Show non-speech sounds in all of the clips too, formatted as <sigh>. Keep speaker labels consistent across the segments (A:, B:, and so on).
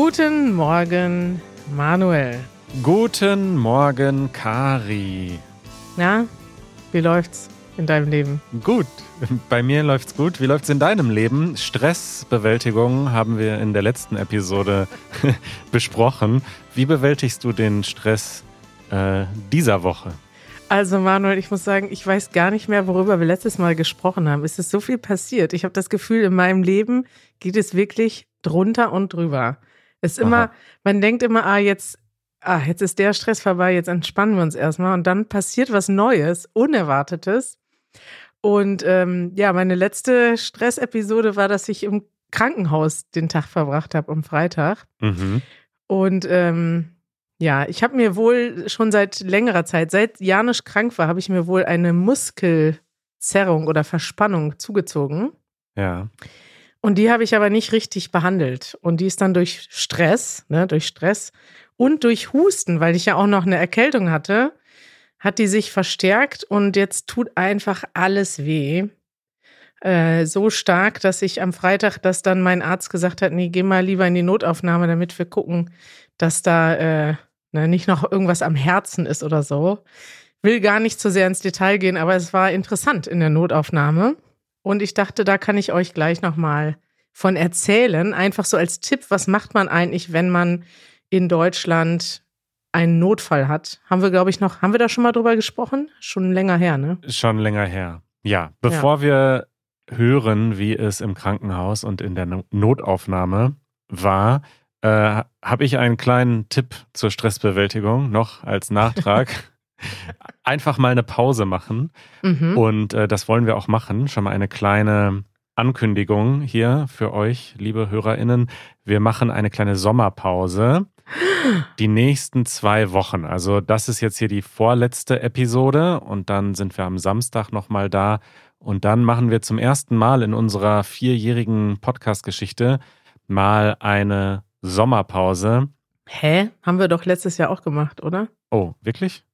A: Guten Morgen, Manuel.
B: Guten Morgen, Kari.
A: Na, wie läuft's in deinem Leben?
B: Gut, bei mir läuft's gut. Wie läuft's in deinem Leben? Stressbewältigung haben wir in der letzten Episode <laughs> besprochen. Wie bewältigst du den Stress äh, dieser Woche?
A: Also Manuel, ich muss sagen, ich weiß gar nicht mehr, worüber wir letztes Mal gesprochen haben. Es ist so viel passiert. Ich habe das Gefühl, in meinem Leben geht es wirklich drunter und drüber. Es ist immer, Aha. man denkt immer, ah, jetzt, ah, jetzt ist der Stress vorbei, jetzt entspannen wir uns erstmal und dann passiert was Neues, Unerwartetes. Und ähm, ja, meine letzte Stressepisode war, dass ich im Krankenhaus den Tag verbracht habe am Freitag. Mhm. Und ähm, ja, ich habe mir wohl schon seit längerer Zeit, seit Janusz krank war, habe ich mir wohl eine Muskelzerrung oder Verspannung zugezogen.
B: Ja.
A: Und die habe ich aber nicht richtig behandelt. Und die ist dann durch Stress, ne, durch Stress und durch Husten, weil ich ja auch noch eine Erkältung hatte, hat die sich verstärkt und jetzt tut einfach alles weh. Äh, so stark, dass ich am Freitag, dass dann mein Arzt gesagt hat, nee, geh mal lieber in die Notaufnahme, damit wir gucken, dass da äh, ne, nicht noch irgendwas am Herzen ist oder so. Will gar nicht zu sehr ins Detail gehen, aber es war interessant in der Notaufnahme. Und ich dachte, da kann ich euch gleich nochmal von erzählen. Einfach so als Tipp, was macht man eigentlich, wenn man in Deutschland einen Notfall hat? Haben wir, glaube ich, noch, haben wir da schon mal drüber gesprochen? Schon länger her, ne?
B: Schon länger her. Ja, bevor ja. wir hören, wie es im Krankenhaus und in der Notaufnahme war, äh, habe ich einen kleinen Tipp zur Stressbewältigung noch als Nachtrag. <laughs> einfach mal eine Pause machen. Mhm. Und äh, das wollen wir auch machen. Schon mal eine kleine Ankündigung hier für euch, liebe HörerInnen. Wir machen eine kleine Sommerpause. Die nächsten zwei Wochen. Also, das ist jetzt hier die vorletzte Episode und dann sind wir am Samstag nochmal da. Und dann machen wir zum ersten Mal in unserer vierjährigen Podcast-Geschichte mal eine Sommerpause.
A: Hä? Haben wir doch letztes Jahr auch gemacht, oder?
B: Oh, wirklich?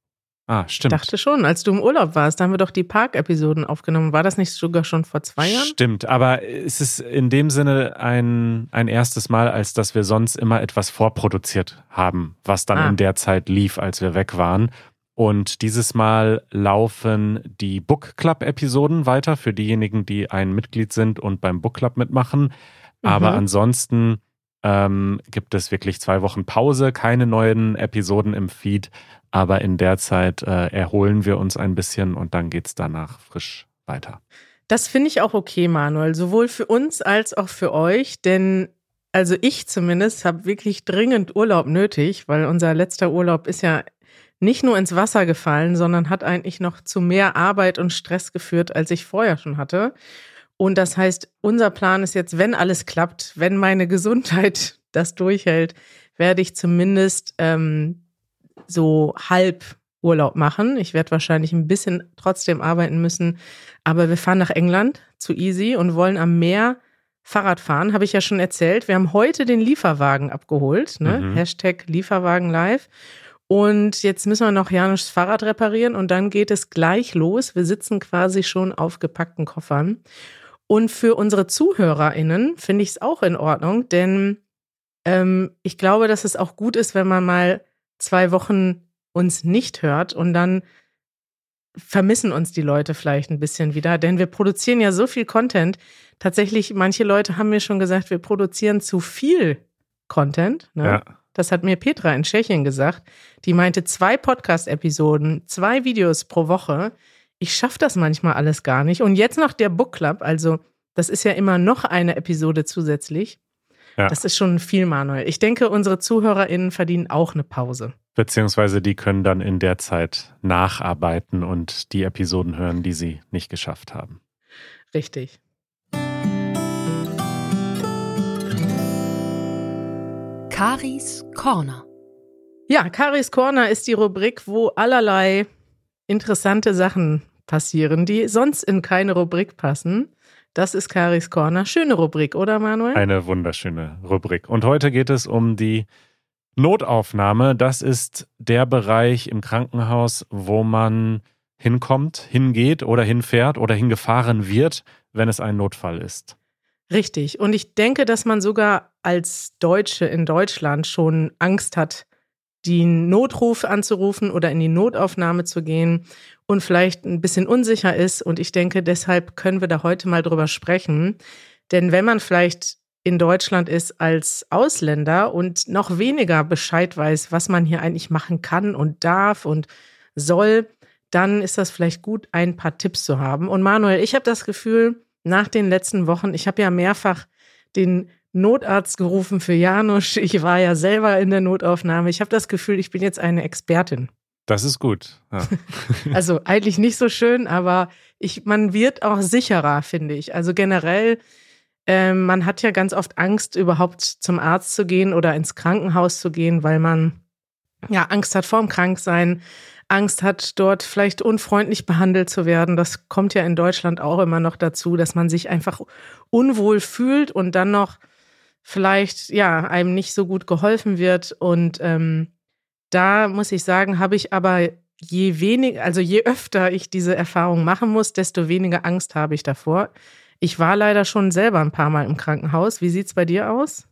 B: Ah, stimmt.
A: Ich dachte schon, als du im Urlaub warst, da haben wir doch die Park-Episoden aufgenommen. War das nicht sogar schon vor zwei Jahren?
B: Stimmt, aber es ist in dem Sinne ein, ein erstes Mal, als dass wir sonst immer etwas vorproduziert haben, was dann ah. in der Zeit lief, als wir weg waren. Und dieses Mal laufen die Book Club-Episoden weiter für diejenigen, die ein Mitglied sind und beim Book Club mitmachen. Aber mhm. ansonsten ähm, gibt es wirklich zwei Wochen Pause, keine neuen Episoden im Feed. Aber in der Zeit äh, erholen wir uns ein bisschen und dann geht es danach frisch weiter.
A: Das finde ich auch okay, Manuel, sowohl für uns als auch für euch, denn also ich zumindest habe wirklich dringend Urlaub nötig, weil unser letzter Urlaub ist ja nicht nur ins Wasser gefallen, sondern hat eigentlich noch zu mehr Arbeit und Stress geführt, als ich vorher schon hatte. Und das heißt, unser Plan ist jetzt, wenn alles klappt, wenn meine Gesundheit <laughs> das durchhält, werde ich zumindest ähm, so halb Urlaub machen. Ich werde wahrscheinlich ein bisschen trotzdem arbeiten müssen. Aber wir fahren nach England zu Easy und wollen am Meer Fahrrad fahren. Habe ich ja schon erzählt. Wir haben heute den Lieferwagen abgeholt. Ne? Mhm. Hashtag Lieferwagen live. Und jetzt müssen wir noch Janusz Fahrrad reparieren und dann geht es gleich los. Wir sitzen quasi schon auf gepackten Koffern. Und für unsere ZuhörerInnen finde ich es auch in Ordnung, denn ähm, ich glaube, dass es auch gut ist, wenn man mal zwei Wochen uns nicht hört und dann vermissen uns die Leute vielleicht ein bisschen wieder, denn wir produzieren ja so viel Content. Tatsächlich, manche Leute haben mir schon gesagt, wir produzieren zu viel Content. Ne? Ja. Das hat mir Petra in Tschechien gesagt. Die meinte zwei Podcast-Episoden, zwei Videos pro Woche. Ich schaffe das manchmal alles gar nicht. Und jetzt noch der Book Club, also das ist ja immer noch eine Episode zusätzlich. Ja. Das ist schon viel, Manuel. Ich denke, unsere ZuhörerInnen verdienen auch eine Pause.
B: Beziehungsweise die können dann in der Zeit nacharbeiten und die Episoden hören, die sie nicht geschafft haben.
A: Richtig.
C: Karis Corner.
A: Ja, Karis Corner ist die Rubrik, wo allerlei interessante Sachen passieren, die sonst in keine Rubrik passen. Das ist Karis Corner. Schöne Rubrik, oder Manuel?
B: Eine wunderschöne Rubrik. Und heute geht es um die Notaufnahme. Das ist der Bereich im Krankenhaus, wo man hinkommt, hingeht oder hinfährt oder hingefahren wird, wenn es ein Notfall ist.
A: Richtig. Und ich denke, dass man sogar als Deutsche in Deutschland schon Angst hat, den Notruf anzurufen oder in die Notaufnahme zu gehen und vielleicht ein bisschen unsicher ist. Und ich denke, deshalb können wir da heute mal drüber sprechen. Denn wenn man vielleicht in Deutschland ist als Ausländer und noch weniger Bescheid weiß, was man hier eigentlich machen kann und darf und soll, dann ist das vielleicht gut, ein paar Tipps zu haben. Und Manuel, ich habe das Gefühl, nach den letzten Wochen, ich habe ja mehrfach den Notarzt gerufen für Janusz. Ich war ja selber in der Notaufnahme. Ich habe das Gefühl, ich bin jetzt eine Expertin.
B: Das ist gut. Ja. <laughs> <laughs>
A: also eigentlich nicht so schön, aber ich, man wird auch sicherer, finde ich. Also generell, äh, man hat ja ganz oft Angst, überhaupt zum Arzt zu gehen oder ins Krankenhaus zu gehen, weil man ja Angst hat vorm Kranksein, Angst hat, dort vielleicht unfreundlich behandelt zu werden. Das kommt ja in Deutschland auch immer noch dazu, dass man sich einfach unwohl fühlt und dann noch vielleicht ja einem nicht so gut geholfen wird. Und ähm, da muss ich sagen, habe ich aber je weniger, also je öfter ich diese Erfahrung machen muss, desto weniger Angst habe ich davor. Ich war leider schon selber ein paar Mal im Krankenhaus. Wie sieht es bei dir aus?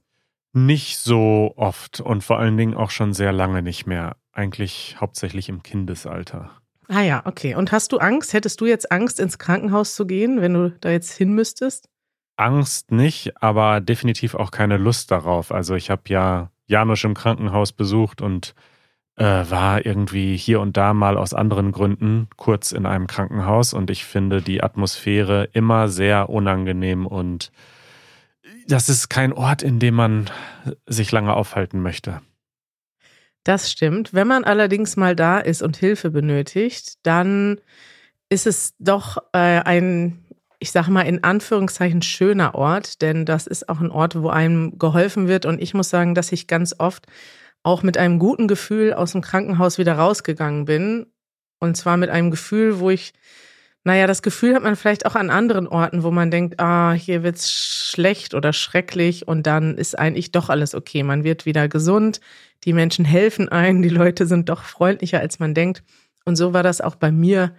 B: Nicht so oft und vor allen Dingen auch schon sehr lange nicht mehr. Eigentlich hauptsächlich im Kindesalter.
A: Ah ja, okay. Und hast du Angst? Hättest du jetzt Angst, ins Krankenhaus zu gehen, wenn du da jetzt hin müsstest?
B: Angst nicht, aber definitiv auch keine Lust darauf. Also ich habe ja Janusz im Krankenhaus besucht und äh, war irgendwie hier und da mal aus anderen Gründen kurz in einem Krankenhaus und ich finde die Atmosphäre immer sehr unangenehm und das ist kein Ort, in dem man sich lange aufhalten möchte.
A: Das stimmt. Wenn man allerdings mal da ist und Hilfe benötigt, dann ist es doch äh, ein ich sage mal in Anführungszeichen schöner Ort, denn das ist auch ein Ort, wo einem geholfen wird. Und ich muss sagen, dass ich ganz oft auch mit einem guten Gefühl aus dem Krankenhaus wieder rausgegangen bin. Und zwar mit einem Gefühl, wo ich, naja, das Gefühl hat man vielleicht auch an anderen Orten, wo man denkt, ah, hier wird's schlecht oder schrecklich und dann ist eigentlich doch alles okay. Man wird wieder gesund, die Menschen helfen ein, die Leute sind doch freundlicher, als man denkt. Und so war das auch bei mir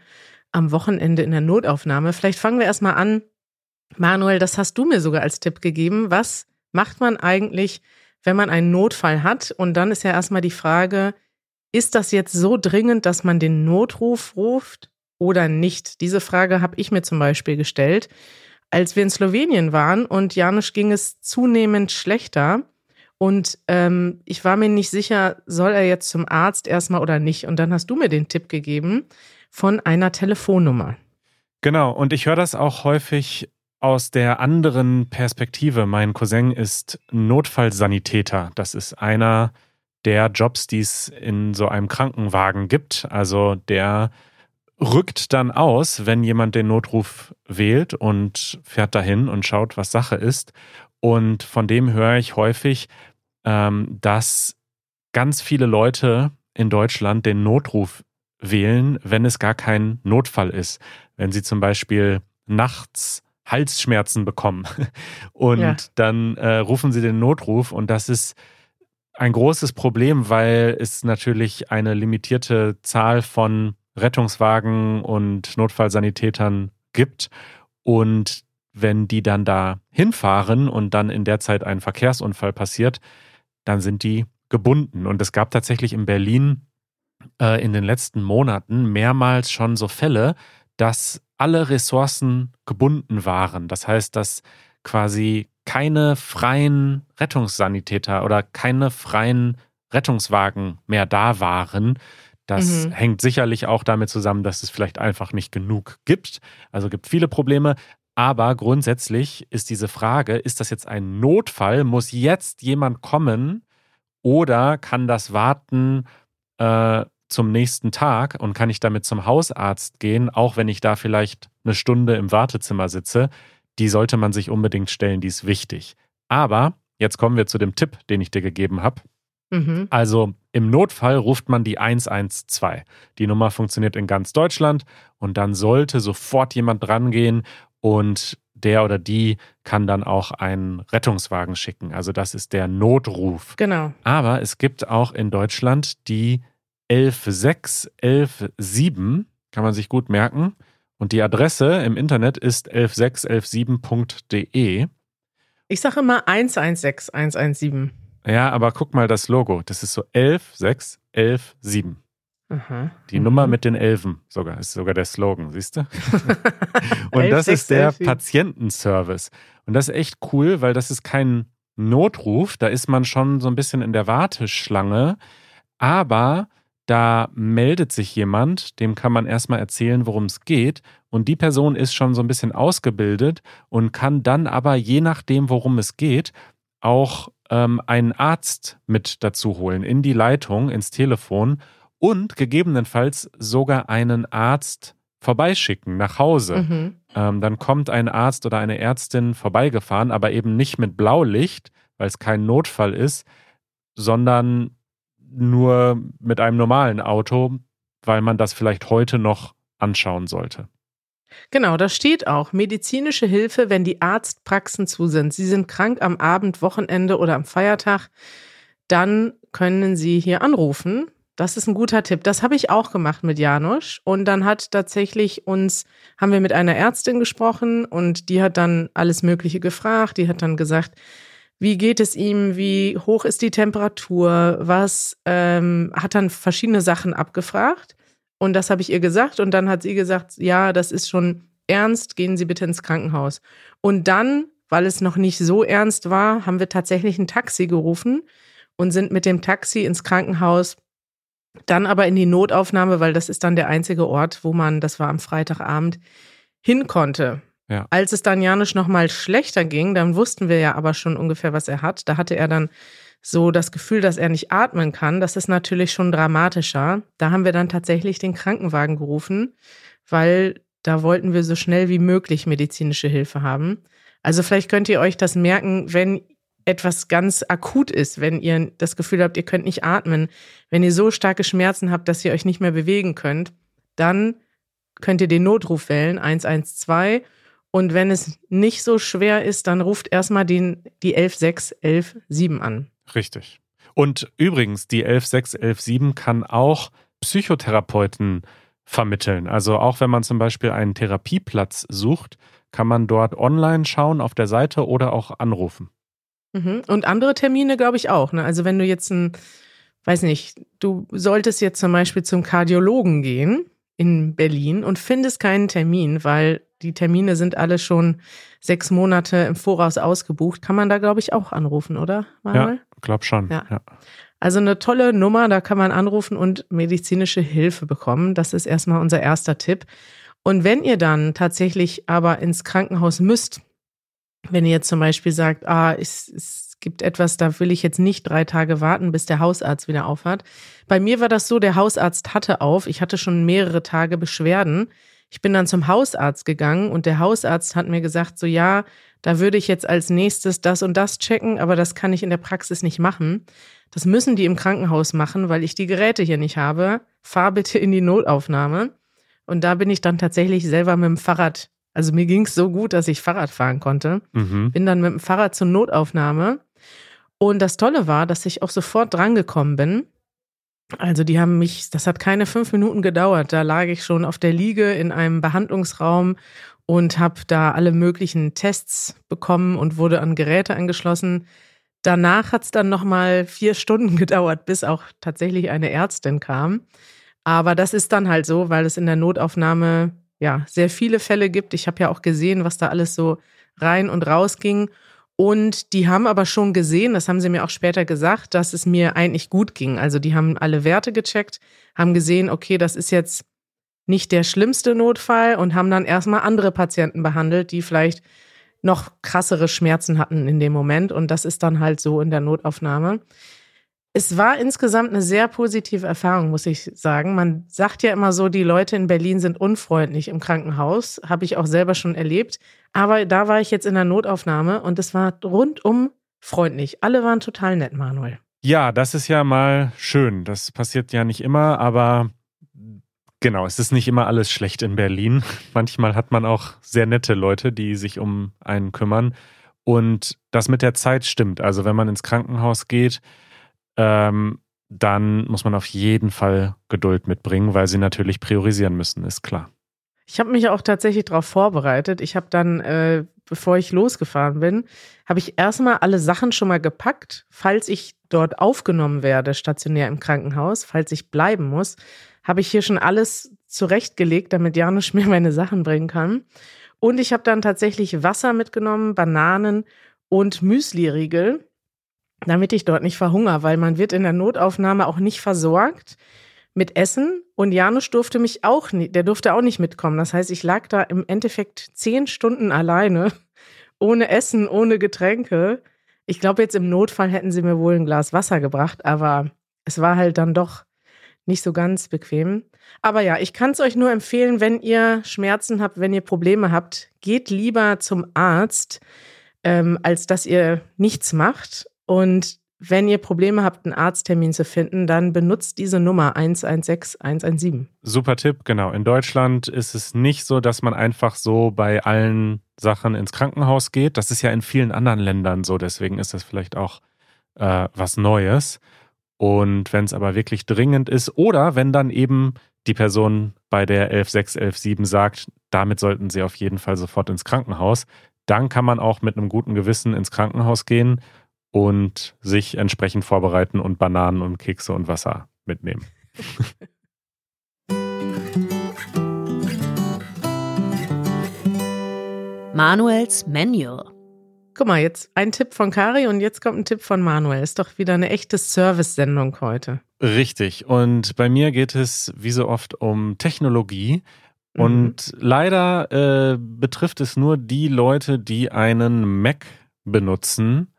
A: am Wochenende in der Notaufnahme. Vielleicht fangen wir erstmal an. Manuel, das hast du mir sogar als Tipp gegeben. Was macht man eigentlich, wenn man einen Notfall hat? Und dann ist ja erstmal die Frage, ist das jetzt so dringend, dass man den Notruf ruft oder nicht? Diese Frage habe ich mir zum Beispiel gestellt, als wir in Slowenien waren und Janusz ging es zunehmend schlechter. Und ähm, ich war mir nicht sicher, soll er jetzt zum Arzt erstmal oder nicht. Und dann hast du mir den Tipp gegeben, von einer Telefonnummer.
B: Genau, und ich höre das auch häufig aus der anderen Perspektive. Mein Cousin ist Notfallsanitäter. Das ist einer der Jobs, die es in so einem Krankenwagen gibt. Also der rückt dann aus, wenn jemand den Notruf wählt und fährt dahin und schaut, was Sache ist. Und von dem höre ich häufig, ähm, dass ganz viele Leute in Deutschland den Notruf wählen, wenn es gar kein Notfall ist. Wenn Sie zum Beispiel nachts Halsschmerzen bekommen <laughs> und ja. dann äh, rufen Sie den Notruf und das ist ein großes Problem, weil es natürlich eine limitierte Zahl von Rettungswagen und Notfallsanitätern gibt und wenn die dann da hinfahren und dann in der Zeit ein Verkehrsunfall passiert, dann sind die gebunden. Und es gab tatsächlich in Berlin äh, in den letzten Monaten mehrmals schon so Fälle, dass alle Ressourcen gebunden waren. Das heißt, dass quasi keine freien Rettungssanitäter oder keine freien Rettungswagen mehr da waren. Das mhm. hängt sicherlich auch damit zusammen, dass es vielleicht einfach nicht genug gibt. Also gibt viele Probleme. Aber grundsätzlich ist diese Frage, ist das jetzt ein Notfall? Muss jetzt jemand kommen oder kann das warten äh, zum nächsten Tag und kann ich damit zum Hausarzt gehen, auch wenn ich da vielleicht eine Stunde im Wartezimmer sitze, die sollte man sich unbedingt stellen, die ist wichtig. Aber jetzt kommen wir zu dem Tipp, den ich dir gegeben habe. Mhm. Also im Notfall ruft man die 112. Die Nummer funktioniert in ganz Deutschland und dann sollte sofort jemand drangehen und der oder die kann dann auch einen Rettungswagen schicken. Also das ist der Notruf.
A: Genau.
B: Aber es gibt auch in Deutschland die 11.6, 11.7, kann man sich gut merken. Und die Adresse im Internet ist 11617.de.
A: Ich sage immer 116, 117.
B: Ja, aber guck mal das Logo. Das ist so 11, 6, 11, 7.
A: Aha.
B: Die
A: Mhm.
B: Nummer mit den Elfen sogar, ist sogar der Slogan, siehst du? <laughs> Und
A: 11,
B: das
A: 6,
B: ist der
A: 11, 7.
B: Patientenservice. Und das ist echt cool, weil das ist kein Notruf, da ist man schon so ein bisschen in der Warteschlange, aber da meldet sich jemand, dem kann man erstmal erzählen, worum es geht. Und die Person ist schon so ein bisschen ausgebildet und kann dann aber, je nachdem, worum es geht, auch ähm, einen Arzt mit dazu holen in die Leitung, ins Telefon und gegebenenfalls sogar einen Arzt vorbeischicken nach Hause.
A: Mhm.
B: Ähm, dann kommt ein Arzt oder eine Ärztin vorbeigefahren, aber eben nicht mit Blaulicht, weil es kein Notfall ist, sondern nur mit einem normalen Auto, weil man das vielleicht heute noch anschauen sollte.
A: Genau, da steht auch medizinische Hilfe, wenn die Arztpraxen zu sind. Sie sind krank am Abend, Wochenende oder am Feiertag, dann können Sie hier anrufen. Das ist ein guter Tipp. Das habe ich auch gemacht mit Janusz. Und dann hat tatsächlich uns, haben wir mit einer Ärztin gesprochen und die hat dann alles Mögliche gefragt. Die hat dann gesagt, wie geht es ihm, wie hoch ist die Temperatur, was, ähm, hat dann verschiedene Sachen abgefragt. Und das habe ich ihr gesagt. Und dann hat sie gesagt, ja, das ist schon ernst, gehen Sie bitte ins Krankenhaus. Und dann, weil es noch nicht so ernst war, haben wir tatsächlich ein Taxi gerufen und sind mit dem Taxi ins Krankenhaus, dann aber in die Notaufnahme, weil das ist dann der einzige Ort, wo man, das war am Freitagabend, hin konnte.
B: Ja.
A: Als es dann Janusz noch mal schlechter ging, dann wussten wir ja aber schon ungefähr, was er hat. Da hatte er dann so das Gefühl, dass er nicht atmen kann. Das ist natürlich schon dramatischer. Da haben wir dann tatsächlich den Krankenwagen gerufen, weil da wollten wir so schnell wie möglich medizinische Hilfe haben. Also vielleicht könnt ihr euch das merken, wenn etwas ganz akut ist, wenn ihr das Gefühl habt, ihr könnt nicht atmen, wenn ihr so starke Schmerzen habt, dass ihr euch nicht mehr bewegen könnt, dann könnt ihr den Notruf wählen, 112. Und wenn es nicht so schwer ist, dann ruft erstmal den, die 116 117 an.
B: Richtig. Und übrigens, die 11617 kann auch Psychotherapeuten vermitteln. Also auch wenn man zum Beispiel einen Therapieplatz sucht, kann man dort online schauen auf der Seite oder auch anrufen.
A: Mhm. Und andere Termine, glaube ich, auch. Ne? Also wenn du jetzt ein, weiß nicht, du solltest jetzt zum Beispiel zum Kardiologen gehen in Berlin und findest keinen Termin, weil die Termine sind alle schon sechs Monate im Voraus ausgebucht, kann man da, glaube ich, auch anrufen, oder? Manuel?
B: Ja, glaub schon.
A: Ja.
B: ja.
A: Also eine tolle Nummer, da kann man anrufen und medizinische Hilfe bekommen. Das ist erstmal unser erster Tipp. Und wenn ihr dann tatsächlich aber ins Krankenhaus müsst, wenn ihr jetzt zum Beispiel sagt, ah, es, es gibt etwas, da will ich jetzt nicht drei Tage warten, bis der Hausarzt wieder aufhat. Bei mir war das so, der Hausarzt hatte auf. Ich hatte schon mehrere Tage Beschwerden. Ich bin dann zum Hausarzt gegangen und der Hausarzt hat mir gesagt, so ja, da würde ich jetzt als nächstes das und das checken, aber das kann ich in der Praxis nicht machen. Das müssen die im Krankenhaus machen, weil ich die Geräte hier nicht habe. Fahr bitte in die Notaufnahme. Und da bin ich dann tatsächlich selber mit dem Fahrrad. Also mir ging es so gut, dass ich Fahrrad fahren konnte.
B: Mhm.
A: Bin dann mit dem Fahrrad zur Notaufnahme. Und das Tolle war, dass ich auch sofort drangekommen bin. Also die haben mich, das hat keine fünf Minuten gedauert. Da lag ich schon auf der Liege in einem Behandlungsraum und habe da alle möglichen Tests bekommen und wurde an Geräte angeschlossen. Danach hat es dann nochmal vier <laughs> Stunden gedauert, bis auch tatsächlich eine Ärztin kam. Aber das ist dann halt so, weil es in der Notaufnahme ja sehr viele Fälle gibt. Ich habe ja auch gesehen, was da alles so rein und raus ging. Und die haben aber schon gesehen, das haben sie mir auch später gesagt, dass es mir eigentlich gut ging. Also die haben alle Werte gecheckt, haben gesehen, okay, das ist jetzt nicht der schlimmste Notfall und haben dann erstmal andere Patienten behandelt, die vielleicht noch krassere Schmerzen hatten in dem Moment. Und das ist dann halt so in der Notaufnahme. Es war insgesamt eine sehr positive Erfahrung, muss ich sagen. Man sagt ja immer so, die Leute in Berlin sind unfreundlich im Krankenhaus. Habe ich auch selber schon erlebt. Aber da war ich jetzt in der Notaufnahme und es war rundum freundlich. Alle waren total nett, Manuel.
B: Ja, das ist ja mal schön. Das passiert ja nicht immer, aber genau, es ist nicht immer alles schlecht in Berlin. <laughs> Manchmal hat man auch sehr nette Leute, die sich um einen kümmern. Und das mit der Zeit stimmt. Also wenn man ins Krankenhaus geht, ähm, dann muss man auf jeden Fall Geduld mitbringen, weil sie natürlich priorisieren müssen, ist klar.
A: Ich habe mich auch tatsächlich darauf vorbereitet. Ich habe dann, äh, bevor ich losgefahren bin, habe ich erstmal alle Sachen schon mal gepackt, falls ich dort aufgenommen werde, stationär im Krankenhaus, falls ich bleiben muss, habe ich hier schon alles zurechtgelegt, damit Janusz <laughs> mir meine Sachen bringen kann. Und ich habe dann tatsächlich Wasser mitgenommen, Bananen und Müsli-Riegel, damit ich dort nicht verhungere, weil man wird in der Notaufnahme auch nicht versorgt mit Essen und Janusz durfte mich auch nicht, der durfte auch nicht mitkommen. Das heißt, ich lag da im Endeffekt zehn Stunden alleine, <laughs> ohne Essen, ohne Getränke. Ich glaube, jetzt im Notfall hätten sie mir wohl ein Glas Wasser gebracht, aber es war halt dann doch nicht so ganz bequem. Aber ja, ich kann es euch nur empfehlen, wenn ihr Schmerzen habt, wenn ihr Probleme habt, geht lieber zum Arzt, ähm, als dass ihr nichts macht. Und wenn ihr Probleme habt, einen Arzttermin zu finden, dann benutzt diese Nummer 116 117.
B: Super Tipp, genau. In Deutschland ist es nicht so, dass man einfach so bei allen Sachen ins Krankenhaus geht. Das ist ja in vielen anderen Ländern so, deswegen ist das vielleicht auch äh, was Neues. Und wenn es aber wirklich dringend ist oder wenn dann eben die Person bei der 116, 117 sagt, damit sollten Sie auf jeden Fall sofort ins Krankenhaus, dann kann man auch mit einem guten Gewissen ins Krankenhaus gehen und sich entsprechend vorbereiten und Bananen und Kekse und Wasser mitnehmen. <laughs>
C: Manuels Manual.
A: Guck mal, jetzt ein Tipp von Kari und jetzt kommt ein Tipp von Manuel. Ist doch wieder eine echte Service-Sendung heute.
B: Richtig. Und bei mir geht es wie so oft um Technologie. Und mhm. leider äh, betrifft es nur die Leute, die einen Mac benutzen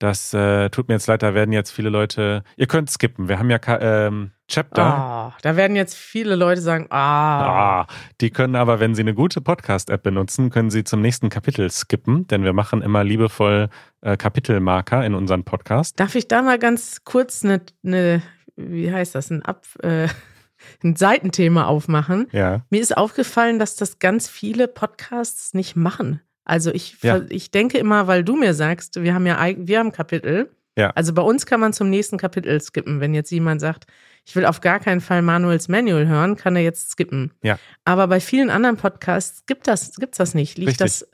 B: das äh, tut mir jetzt leid, da werden jetzt viele Leute. Ihr könnt skippen. Wir haben ja ähm, Chapter.
A: Oh, da werden jetzt viele Leute sagen, ah.
B: ah. Die können aber, wenn sie eine gute Podcast-App benutzen, können sie zum nächsten Kapitel skippen, denn wir machen immer liebevoll äh, Kapitelmarker in unseren Podcast.
A: Darf ich da mal ganz kurz eine, eine wie heißt das, ein Ab. Äh, <laughs> ein Seitenthema aufmachen.
B: Ja.
A: Mir ist aufgefallen, dass das ganz viele Podcasts nicht machen. Also ich, ja. ich denke immer, weil du mir sagst, wir haben ja wir haben Kapitel.
B: Ja.
A: Also bei uns kann man zum nächsten Kapitel skippen. Wenn jetzt jemand sagt, ich will auf gar keinen Fall Manuels Manual hören, kann er jetzt skippen.
B: Ja.
A: Aber bei vielen anderen Podcasts gibt das, gibt's das nicht. Liegt Richtig. das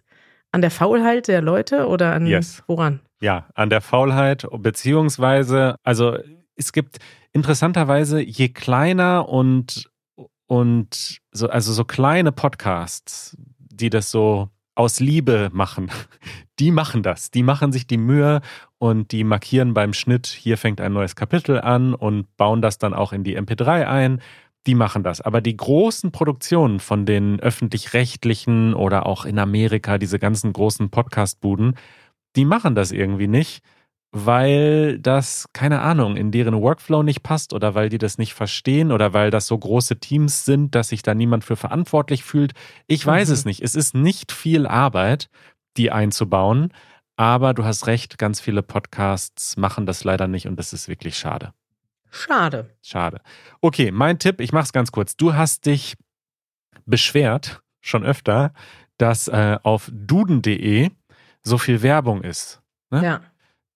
A: an der Faulheit der Leute oder an
B: yes.
A: woran?
B: Ja, an der Faulheit, beziehungsweise, also es gibt interessanterweise, je kleiner und, und so, also so kleine Podcasts, die das so aus Liebe machen. Die machen das. Die machen sich die Mühe und die markieren beim Schnitt, hier fängt ein neues Kapitel an und bauen das dann auch in die MP3 ein. Die machen das. Aber die großen Produktionen von den öffentlich-rechtlichen oder auch in Amerika, diese ganzen großen Podcast-Buden, die machen das irgendwie nicht weil das, keine Ahnung, in deren Workflow nicht passt oder weil die das nicht verstehen oder weil das so große Teams sind, dass sich da niemand für verantwortlich fühlt. Ich weiß mhm. es nicht. Es ist nicht viel Arbeit, die einzubauen, aber du hast recht, ganz viele Podcasts machen das leider nicht und das ist wirklich schade.
A: Schade.
B: Schade. Okay, mein Tipp, ich mach's ganz kurz. Du hast dich beschwert, schon öfter, dass äh, auf duden.de so viel Werbung ist.
A: Ne? Ja.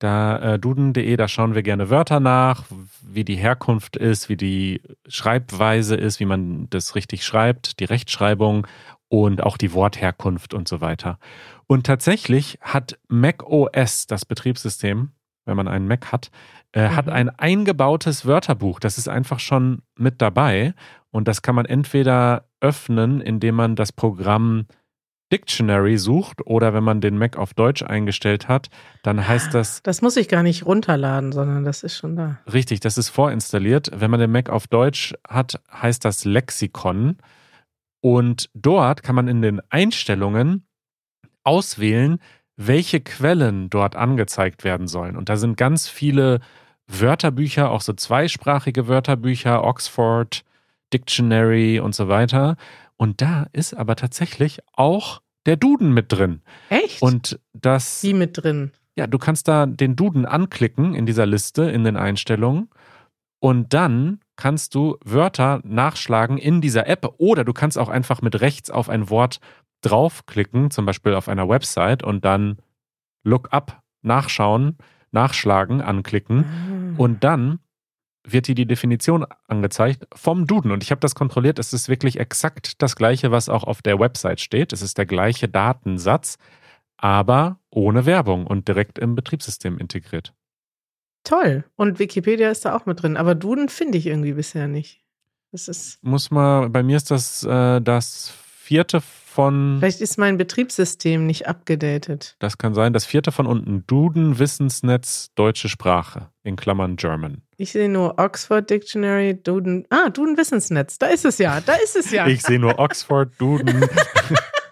B: Da äh, duden.de, da schauen wir gerne Wörter nach, wie die Herkunft ist, wie die Schreibweise ist, wie man das richtig schreibt, die Rechtschreibung und auch die Wortherkunft und so weiter. Und tatsächlich hat Mac OS, das Betriebssystem, wenn man einen Mac hat, äh, mhm. hat ein eingebautes Wörterbuch. Das ist einfach schon mit dabei und das kann man entweder öffnen, indem man das Programm Dictionary sucht oder wenn man den Mac auf Deutsch eingestellt hat, dann heißt das.
A: Das muss ich gar nicht runterladen, sondern das ist schon da.
B: Richtig, das ist vorinstalliert. Wenn man den Mac auf Deutsch hat, heißt das Lexikon. Und dort kann man in den Einstellungen auswählen, welche Quellen dort angezeigt werden sollen. Und da sind ganz viele Wörterbücher, auch so zweisprachige Wörterbücher, Oxford, Dictionary und so weiter. Und da ist aber tatsächlich auch der Duden mit drin.
A: Echt?
B: Und das.
A: Wie mit drin?
B: Ja, du kannst da den Duden anklicken in dieser Liste, in den Einstellungen. Und dann kannst du Wörter nachschlagen in dieser App oder du kannst auch einfach mit rechts auf ein Wort draufklicken, zum Beispiel auf einer Website und dann Look up, nachschauen, nachschlagen, anklicken. Ah. Und dann wird dir die Definition angezeigt vom Duden. Und ich habe das kontrolliert. Es ist wirklich exakt das gleiche, was auch auf der Website steht. Es ist der gleiche Datensatz, aber ohne Werbung und direkt im Betriebssystem integriert.
A: Toll. Und Wikipedia ist da auch mit drin. Aber Duden finde ich irgendwie bisher nicht. Das ist.
B: Muss mal, bei mir ist das äh, das vierte von.
A: Vielleicht ist mein Betriebssystem nicht abgedatet.
B: Das kann sein. Das vierte von unten. Duden Wissensnetz Deutsche Sprache. In Klammern German.
A: Ich sehe nur Oxford Dictionary, Duden. Ah, Duden Wissensnetz. Da ist es ja. Da ist es ja.
B: ich sehe nur Oxford, Duden.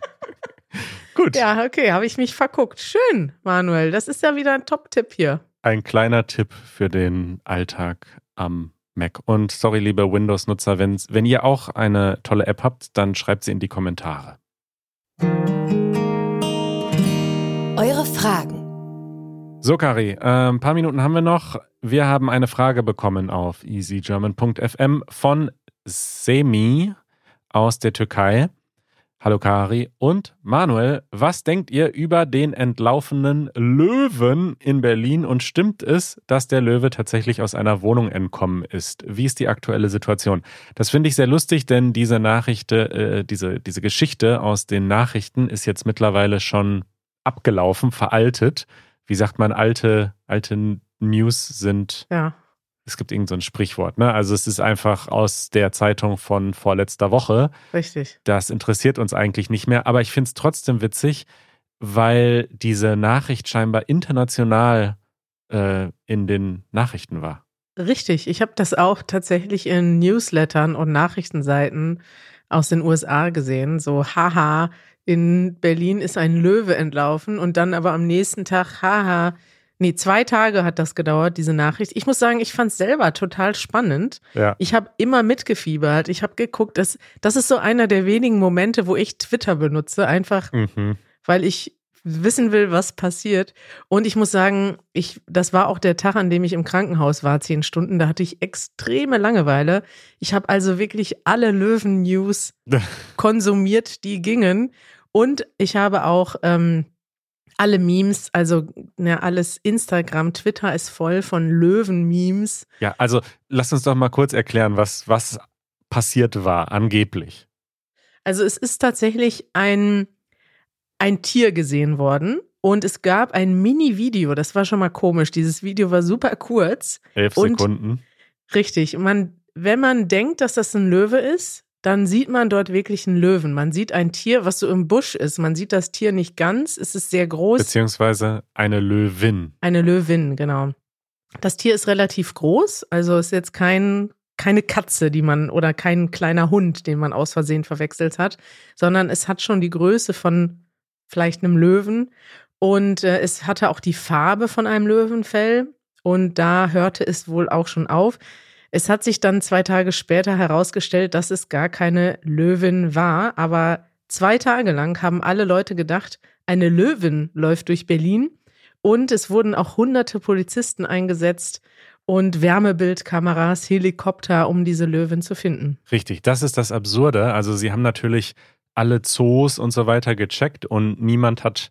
B: <laughs> Gut.
A: Ja, okay, habe ich mich verguckt. Schön, Manuel. Das ist ja wieder ein Top-Tipp hier.
B: Ein kleiner Tipp für den Alltag am Mac. Und sorry, liebe Windows-Nutzer, wenn ihr auch eine tolle App habt, dann schreibt sie in die Kommentare.
C: Eure Fragen.
B: So, Kari, äh, ein paar Minuten haben wir noch. Wir haben eine Frage bekommen auf easygerman.fm von Semi aus der Türkei. Hallo Kari und Manuel, was denkt ihr über den entlaufenen Löwen in Berlin und stimmt es, dass der Löwe tatsächlich aus einer Wohnung entkommen ist? Wie ist die aktuelle Situation? Das finde ich sehr lustig, denn diese Nachricht, äh, diese, diese Geschichte aus den Nachrichten ist jetzt mittlerweile schon abgelaufen, veraltet. Wie sagt man, alte, alte News sind
A: ja
B: es gibt irgendein so Sprichwort, ne? Also es ist einfach aus der Zeitung von vorletzter Woche.
A: Richtig.
B: Das interessiert uns eigentlich nicht mehr, aber ich finde es trotzdem witzig, weil diese Nachricht scheinbar international äh, in den Nachrichten war.
A: Richtig, ich habe das auch tatsächlich in Newslettern und Nachrichtenseiten aus den USA gesehen. So, haha, in Berlin ist ein Löwe entlaufen und dann aber am nächsten Tag, haha, Nee, zwei Tage hat das gedauert, diese Nachricht. Ich muss sagen, ich fand es selber total spannend.
B: Ja.
A: Ich habe immer mitgefiebert. Ich habe geguckt, das, das ist so einer der wenigen Momente, wo ich Twitter benutze, einfach
B: mhm.
A: weil ich wissen will, was passiert. Und ich muss sagen, ich, das war auch der Tag, an dem ich im Krankenhaus war, zehn Stunden. Da hatte ich extreme Langeweile. Ich habe also wirklich alle Löwen-News <laughs> konsumiert, die gingen. Und ich habe auch ähm, alle Memes, also ne, alles Instagram, Twitter ist voll von Löwen-Memes.
B: Ja, also lass uns doch mal kurz erklären, was, was passiert war, angeblich.
A: Also es ist tatsächlich ein, ein Tier gesehen worden und es gab ein Mini-Video, das war schon mal komisch. Dieses Video war super kurz.
B: Elf Sekunden.
A: Richtig. Man, wenn man denkt, dass das ein Löwe ist, dann sieht man dort wirklich einen Löwen. Man sieht ein Tier, was so im Busch ist. Man sieht das Tier nicht ganz, es ist sehr groß.
B: Beziehungsweise eine Löwin.
A: Eine Löwin, genau. Das Tier ist relativ groß, also ist jetzt kein, keine Katze, die man oder kein kleiner Hund, den man aus Versehen verwechselt hat, sondern es hat schon die Größe von vielleicht einem Löwen und äh, es hatte auch die Farbe von einem Löwenfell und da hörte es wohl auch schon auf. Es hat sich dann zwei Tage später herausgestellt, dass es gar keine Löwin war, aber zwei Tage lang haben alle Leute gedacht, eine Löwin läuft durch Berlin und es wurden auch hunderte Polizisten eingesetzt und Wärmebildkameras, Helikopter, um diese Löwin zu finden.
B: Richtig, das ist das Absurde. Also sie haben natürlich alle Zoos und so weiter gecheckt und niemand hat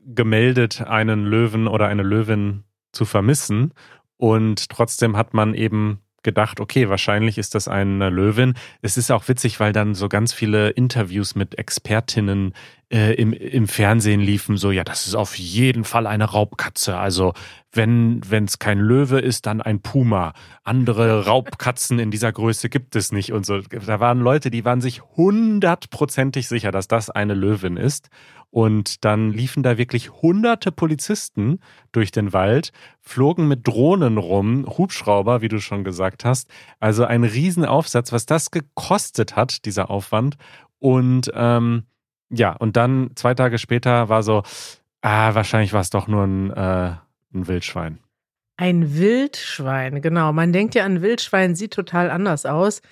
B: gemeldet, einen Löwen oder eine Löwin zu vermissen. Und trotzdem hat man eben gedacht, okay, wahrscheinlich ist das eine Löwin. Es ist auch witzig, weil dann so ganz viele Interviews mit Expertinnen äh, im, im Fernsehen liefen, so, ja, das ist auf jeden Fall eine Raubkatze. Also wenn es kein Löwe ist, dann ein Puma. Andere <laughs> Raubkatzen in dieser Größe gibt es nicht und so. Da waren Leute, die waren sich hundertprozentig sicher, dass das eine Löwin ist. Und dann liefen da wirklich hunderte Polizisten durch den Wald, flogen mit Drohnen rum, Hubschrauber, wie du schon gesagt hast. Also ein Riesenaufsatz, was das gekostet hat, dieser Aufwand. Und ähm, ja, und dann zwei Tage später war so, ah, wahrscheinlich war es doch nur ein, äh, ein Wildschwein.
A: Ein Wildschwein, genau. Man denkt ja, ein Wildschwein sieht total anders aus.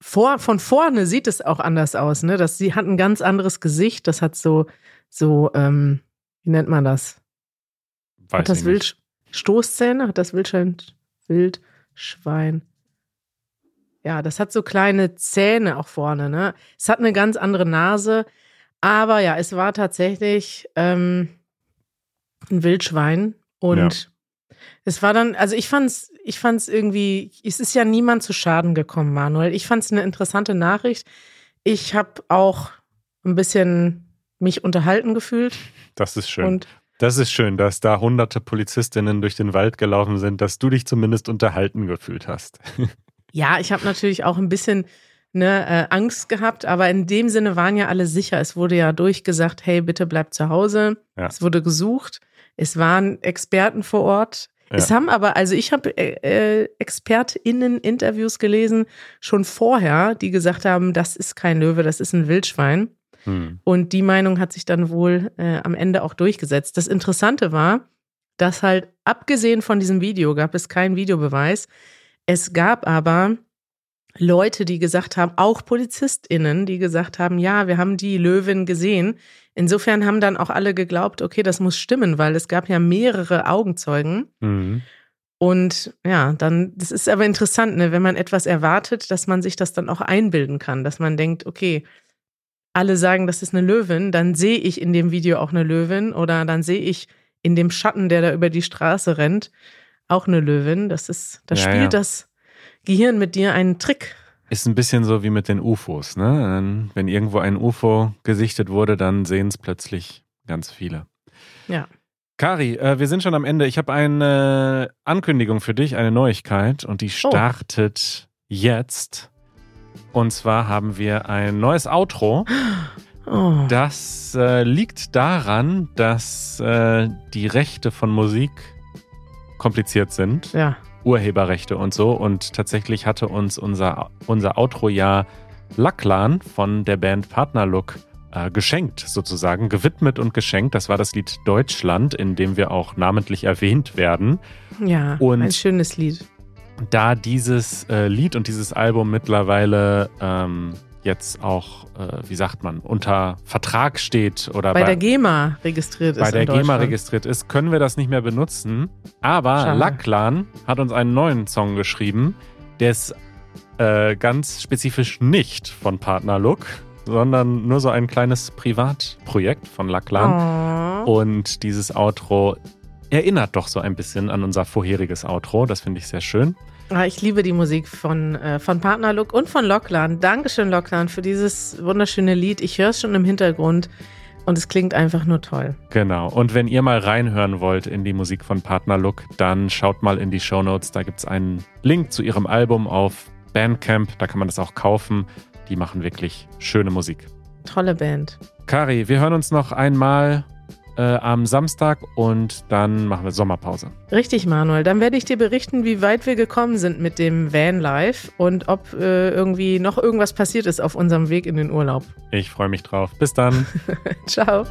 A: Vor, von vorne sieht es auch anders aus, ne? Das, sie hat ein ganz anderes Gesicht. Das hat so so, ähm, wie nennt man das?
B: Weiß
A: hat das Wild Stoßzähne? Hat das Wildschwein Wildschwein? Ja, das hat so kleine Zähne auch vorne, ne? Es hat eine ganz andere Nase, aber ja, es war tatsächlich ähm, ein Wildschwein und
B: ja.
A: Es war dann, also ich fand's, ich fand's irgendwie, es ist ja niemand zu Schaden gekommen, Manuel. Ich fand's eine interessante Nachricht. Ich habe auch ein bisschen mich unterhalten gefühlt.
B: Das ist schön. Und das ist schön, dass da hunderte Polizistinnen durch den Wald gelaufen sind, dass du dich zumindest unterhalten gefühlt hast. <laughs>
A: Ja, ich habe natürlich auch ein bisschen ne, äh, Angst gehabt, aber in dem Sinne waren ja alle sicher. Es wurde ja durchgesagt, hey, bitte bleib zu Hause. Ja. Es wurde gesucht. Es waren Experten vor Ort. Ja. Es haben aber, also ich habe äh, äh, ExpertInnen-Interviews gelesen, schon vorher, die gesagt haben, das ist kein Löwe, das ist ein Wildschwein. Hm. Und die Meinung hat sich dann wohl äh, am Ende auch durchgesetzt. Das Interessante war, dass halt abgesehen von diesem Video gab es keinen Videobeweis. Es gab aber Leute, die gesagt haben, auch PolizistInnen, die gesagt haben, ja, wir haben die Löwin gesehen. Insofern haben dann auch alle geglaubt, okay, das muss stimmen, weil es gab ja mehrere Augenzeugen. Mhm. Und ja, dann, das ist aber interessant, ne, wenn man etwas erwartet, dass man sich das dann auch einbilden kann, dass man denkt, okay, alle sagen, das ist eine Löwin, dann sehe ich in dem Video auch eine Löwin oder dann sehe ich in dem Schatten, der da über die Straße rennt, auch eine Löwin. Das ist, da ja, spielt ja. das Gehirn mit dir einen Trick.
B: Ist ein bisschen so wie mit den UFOs, ne? Wenn irgendwo ein UFO gesichtet wurde, dann sehen es plötzlich ganz viele.
A: Ja.
B: Kari, äh, wir sind schon am Ende. Ich habe eine Ankündigung für dich, eine Neuigkeit und die oh. startet oh. jetzt. Und zwar haben wir ein neues Outro. <gasps> Oh. Das äh, liegt daran, dass äh, die Rechte von Musik kompliziert sind.
A: Ja.
B: Urheberrechte und so. Und tatsächlich hatte uns unser, unser Outro ja Lacklan von der Band Partnerlook äh, geschenkt, sozusagen, gewidmet und geschenkt. Das war das Lied Deutschland, in dem wir auch namentlich erwähnt werden.
A: Ja, und ein schönes Lied
B: da dieses äh, Lied und dieses Album mittlerweile ähm, jetzt auch, äh, wie sagt man, unter Vertrag steht oder
A: bei, bei der GEMA registriert
B: bei ist. Bei der GEMA registriert ist, können wir das nicht mehr benutzen. Aber Schade. Lacklan hat uns einen neuen Song geschrieben, der ist äh, ganz spezifisch nicht von Partner Look, sondern nur so ein kleines Privatprojekt von Lacklan. Oh. Und dieses Outro erinnert doch so ein bisschen an unser vorheriges Outro. Das finde ich sehr schön.
A: Ah, ich liebe die Musik von, äh, von Partnerlook und von Locklan. Dankeschön, Locklan, für dieses wunderschöne Lied. Ich höre es schon im Hintergrund und es klingt einfach nur toll.
B: Genau. Und wenn ihr mal reinhören wollt in die Musik von Partnerlook, dann schaut mal in die Show Notes. Da gibt es einen Link zu ihrem Album auf Bandcamp. Da kann man das auch kaufen. Die machen wirklich schöne Musik.
A: Tolle Band.
B: Kari, wir hören uns noch einmal äh, am Samstag und dann machen wir Sommerpause.
A: Richtig, Manuel. Dann werde ich dir berichten, wie weit wir gekommen sind mit dem Van Life und ob äh, irgendwie noch irgendwas passiert ist auf unserem Weg in den Urlaub.
B: Ich freue mich drauf. Bis dann. <laughs>
A: Ciao.